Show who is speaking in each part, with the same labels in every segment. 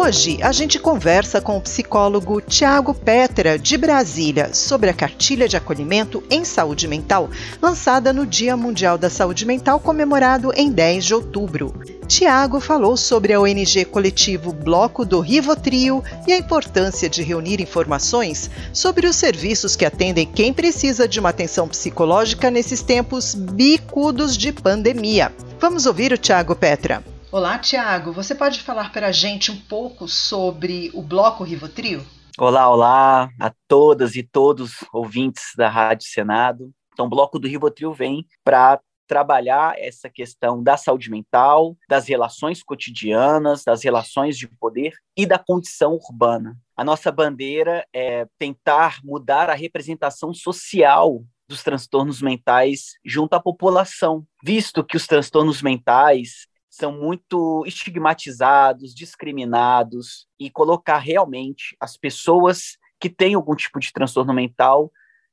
Speaker 1: Hoje a gente conversa com o psicólogo Tiago Petra, de Brasília, sobre a cartilha de acolhimento em saúde mental, lançada no Dia Mundial da Saúde Mental, comemorado em 10 de outubro. Tiago falou sobre a ONG coletivo Bloco do Rivotril e a importância de reunir informações sobre os serviços que atendem quem precisa de uma atenção psicológica nesses tempos bicudos de pandemia. Vamos ouvir o Tiago Petra. Olá, Tiago. Você pode falar para a gente um pouco sobre o Bloco Rivotril?
Speaker 2: Olá, olá a todas e todos ouvintes da Rádio Senado. Então, o Bloco do Rivotril vem para trabalhar essa questão da saúde mental, das relações cotidianas, das relações de poder e da condição urbana. A nossa bandeira é tentar mudar a representação social dos transtornos mentais junto à população, visto que os transtornos mentais são muito estigmatizados, discriminados, e colocar realmente as pessoas que têm algum tipo de transtorno mental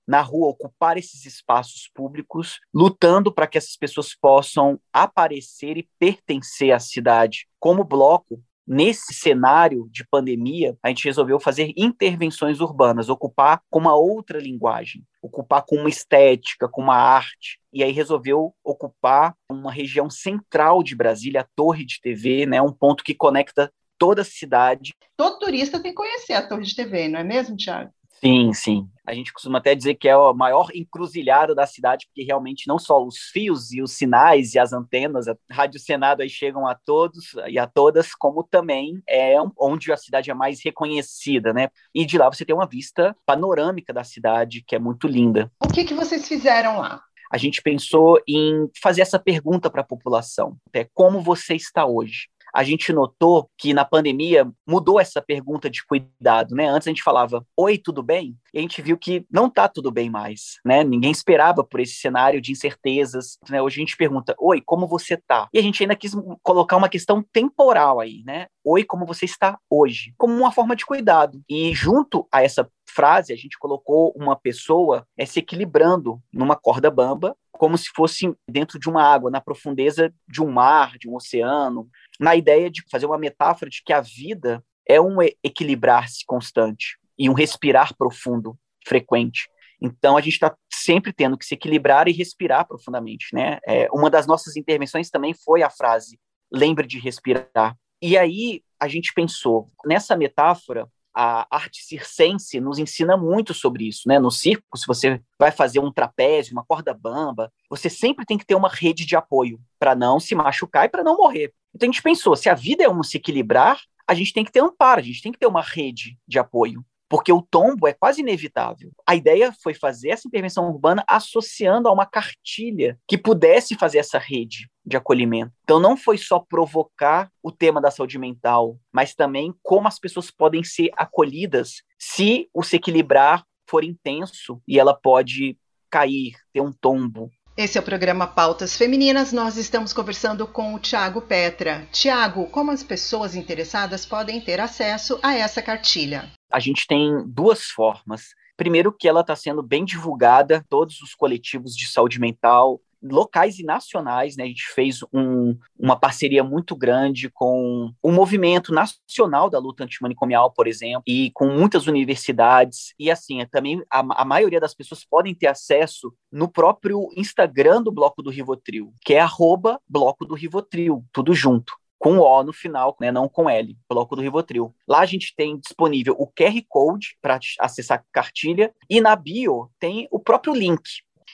Speaker 2: na rua, ocupar esses espaços públicos, lutando para que essas pessoas possam aparecer e pertencer à cidade. Como bloco, nesse cenário de pandemia, a gente resolveu fazer intervenções urbanas, ocupar com uma outra linguagem, ocupar com uma estética, com uma arte. E aí resolveu ocupar uma região central de Brasília, a Torre de TV, né, um ponto que conecta toda a cidade.
Speaker 1: Todo turista tem que conhecer a Torre de TV, não é mesmo, Tiago?
Speaker 2: Sim, sim. A gente costuma até dizer que é o maior encruzilhado da cidade, porque realmente não só os fios e os sinais e as antenas, a Rádio Senado aí chegam a todos e a todas, como também é onde a cidade é mais reconhecida, né? E de lá você tem uma vista panorâmica da cidade, que é muito linda.
Speaker 1: O que, que vocês fizeram lá?
Speaker 2: A gente pensou em fazer essa pergunta para a população: é, como você está hoje? A gente notou que na pandemia mudou essa pergunta de cuidado, né? Antes a gente falava, oi, tudo bem? E a gente viu que não tá tudo bem mais, né? Ninguém esperava por esse cenário de incertezas, né? Hoje a gente pergunta, oi, como você tá? E a gente ainda quis colocar uma questão temporal aí, né? Oi, como você está hoje? Como uma forma de cuidado. E junto a essa frase, a gente colocou uma pessoa é, se equilibrando numa corda bamba, como se fosse dentro de uma água, na profundeza de um mar, de um oceano, na ideia de fazer uma metáfora de que a vida é um equilibrar-se constante e um respirar profundo, frequente. Então a gente está sempre tendo que se equilibrar e respirar profundamente, né? É, uma das nossas intervenções também foi a frase "lembre de respirar". E aí a gente pensou nessa metáfora a arte circense nos ensina muito sobre isso, né? No circo, se você vai fazer um trapézio, uma corda bamba, você sempre tem que ter uma rede de apoio para não se machucar e para não morrer. Então a gente pensou, se a vida é um se equilibrar, a gente tem que ter amparo, a gente tem que ter uma rede de apoio porque o tombo é quase inevitável. A ideia foi fazer essa intervenção urbana associando a uma cartilha que pudesse fazer essa rede de acolhimento. Então não foi só provocar o tema da saúde mental, mas também como as pessoas podem ser acolhidas se o se equilibrar for intenso e ela pode cair, ter um tombo,
Speaker 1: esse é o programa Pautas Femininas. Nós estamos conversando com o Tiago Petra. Tiago, como as pessoas interessadas podem ter acesso a essa cartilha?
Speaker 2: A gente tem duas formas. Primeiro, que ela está sendo bem divulgada, todos os coletivos de saúde mental locais e nacionais, né? A gente fez um, uma parceria muito grande com o movimento nacional da luta antimanicomial, por exemplo, e com muitas universidades. E assim, é, também a, a maioria das pessoas podem ter acesso no próprio Instagram do Bloco do Rivotril, que é arroba Bloco do Rivotril, tudo junto com O no final, né, não com L, bloco do Rivotril. Lá a gente tem disponível o QR Code para acessar a cartilha e na bio tem o próprio link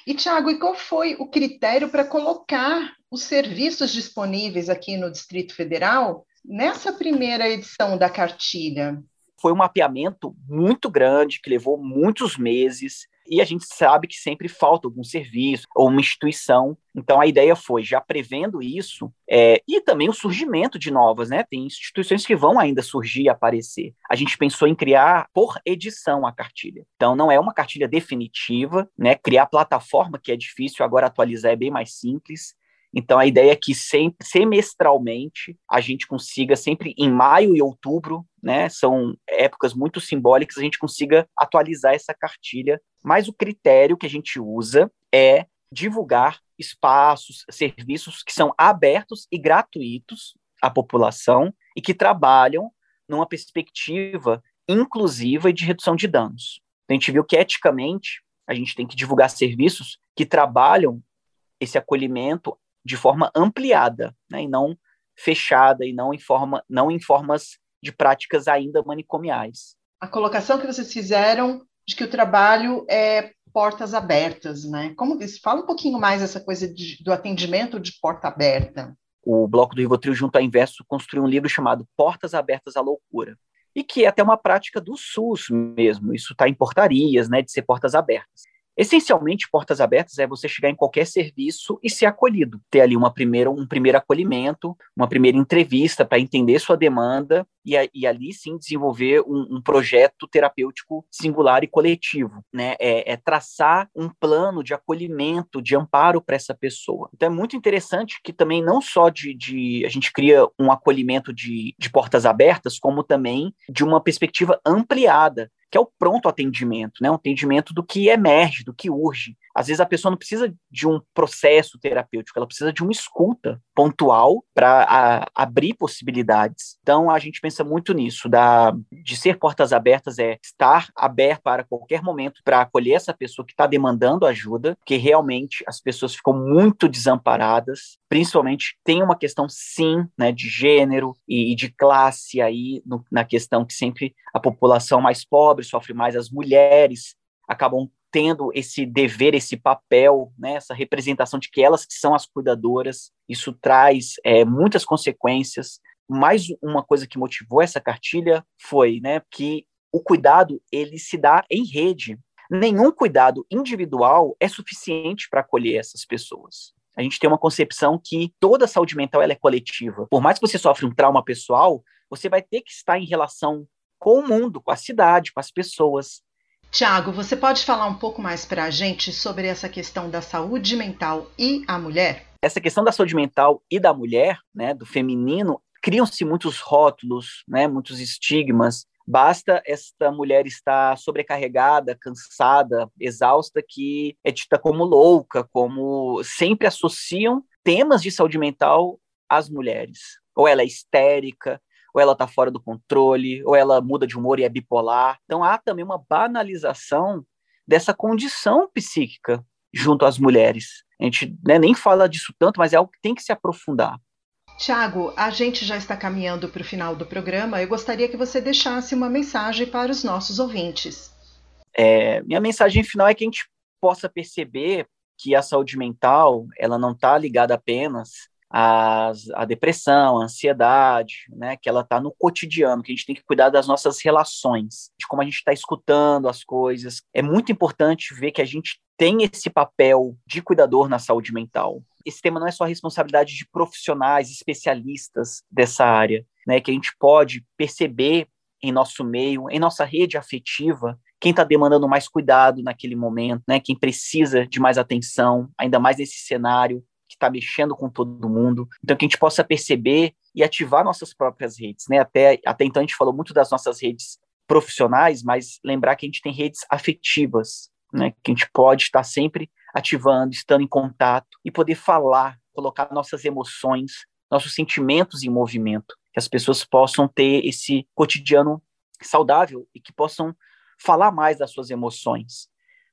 Speaker 1: e, Tiago, e qual foi o critério para colocar os serviços disponíveis aqui no Distrito Federal nessa primeira edição da cartilha?
Speaker 2: Foi um mapeamento muito grande, que levou muitos meses, e a gente sabe que sempre falta algum serviço ou uma instituição. Então a ideia foi, já prevendo isso, é, e também o surgimento de novas, né? Tem instituições que vão ainda surgir e aparecer. A gente pensou em criar por edição a cartilha. Então não é uma cartilha definitiva, né? Criar plataforma que é difícil, agora atualizar é bem mais simples. Então a ideia é que sempre, semestralmente a gente consiga sempre em maio e outubro, né, são épocas muito simbólicas, a gente consiga atualizar essa cartilha. Mas o critério que a gente usa é divulgar espaços, serviços que são abertos e gratuitos à população e que trabalham numa perspectiva inclusiva e de redução de danos. Então, a gente viu que eticamente a gente tem que divulgar serviços que trabalham esse acolhimento de forma ampliada, né, e não fechada e não em forma não em formas de práticas ainda manicomiais.
Speaker 1: A colocação que vocês fizeram de que o trabalho é portas abertas, né? Como fala um pouquinho mais essa coisa de, do atendimento de porta aberta?
Speaker 2: O bloco do Rivotril junto à Inverso construiu um livro chamado Portas Abertas à Loucura, e que é até uma prática do SUS mesmo. Isso está em portarias, né, de ser portas abertas. Essencialmente, portas abertas é você chegar em qualquer serviço e ser acolhido, ter ali uma primeira, um primeiro acolhimento, uma primeira entrevista para entender sua demanda e, e, ali sim desenvolver um, um, projeto terapêutico singular e coletivo, né? É, é traçar um plano de acolhimento, de amparo para essa pessoa. Então é muito interessante que também não só de, de a gente cria um acolhimento de, de portas abertas, como também de uma perspectiva ampliada que é o pronto atendimento, né? Um atendimento do que emerge, do que urge. Às vezes a pessoa não precisa de um processo terapêutico, ela precisa de uma escuta pontual para abrir possibilidades. Então a gente pensa muito nisso, da, de ser portas abertas é estar aberto para qualquer momento para acolher essa pessoa que está demandando ajuda, porque realmente as pessoas ficam muito desamparadas, principalmente tem uma questão sim, né, de gênero e, e de classe aí no, na questão que sempre a população mais pobre sofre mais, as mulheres acabam tendo esse dever, esse papel, né, essa representação de que elas que são as cuidadoras, isso traz é, muitas consequências. Mais uma coisa que motivou essa cartilha foi né, que o cuidado ele se dá em rede. Nenhum cuidado individual é suficiente para acolher essas pessoas. A gente tem uma concepção que toda saúde mental ela é coletiva. Por mais que você sofra um trauma pessoal, você vai ter que estar em relação com o mundo, com a cidade, com as pessoas.
Speaker 1: Tiago, você pode falar um pouco mais para a gente sobre essa questão da saúde mental e a mulher?
Speaker 2: Essa questão da saúde mental e da mulher, né, do feminino, criam-se muitos rótulos, né, muitos estigmas. Basta esta mulher estar sobrecarregada, cansada, exausta, que é dita como louca, como sempre associam temas de saúde mental às mulheres. Ou ela é histérica, ou ela está fora do controle, ou ela muda de humor e é bipolar. Então há também uma banalização dessa condição psíquica junto às mulheres. A gente né, nem fala disso tanto, mas é algo que tem que se aprofundar.
Speaker 1: Tiago, a gente já está caminhando para o final do programa. Eu gostaria que você deixasse uma mensagem para os nossos ouvintes.
Speaker 2: É, minha mensagem final é que a gente possa perceber que a saúde mental ela não está ligada apenas a, a depressão, a ansiedade, né, que ela está no cotidiano, que a gente tem que cuidar das nossas relações, de como a gente está escutando as coisas. É muito importante ver que a gente tem esse papel de cuidador na saúde mental. Esse tema não é só responsabilidade de profissionais, especialistas dessa área, né, que a gente pode perceber em nosso meio, em nossa rede afetiva, quem está demandando mais cuidado naquele momento, né, quem precisa de mais atenção, ainda mais nesse cenário que está mexendo com todo mundo. Então, que a gente possa perceber e ativar nossas próprias redes, né? Até, até então a gente falou muito das nossas redes profissionais, mas lembrar que a gente tem redes afetivas, né? Que a gente pode estar sempre ativando, estando em contato e poder falar, colocar nossas emoções, nossos sentimentos em movimento, que as pessoas possam ter esse cotidiano saudável e que possam falar mais das suas emoções,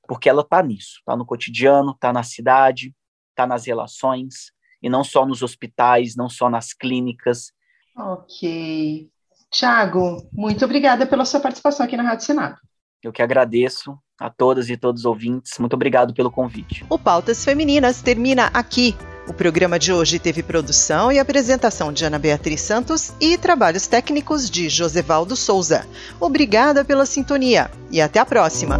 Speaker 2: porque ela está nisso, está no cotidiano, está na cidade, está nas relações, e não só nos hospitais, não só nas clínicas.
Speaker 1: Ok. Tiago, muito obrigada pela sua participação aqui na Rádio Senado.
Speaker 2: Eu que agradeço a todas e todos os ouvintes. Muito obrigado pelo convite.
Speaker 1: O Pautas Femininas termina aqui. O programa de hoje teve produção e apresentação de Ana Beatriz Santos e trabalhos técnicos de Josevaldo Souza. Obrigada pela sintonia e até a próxima.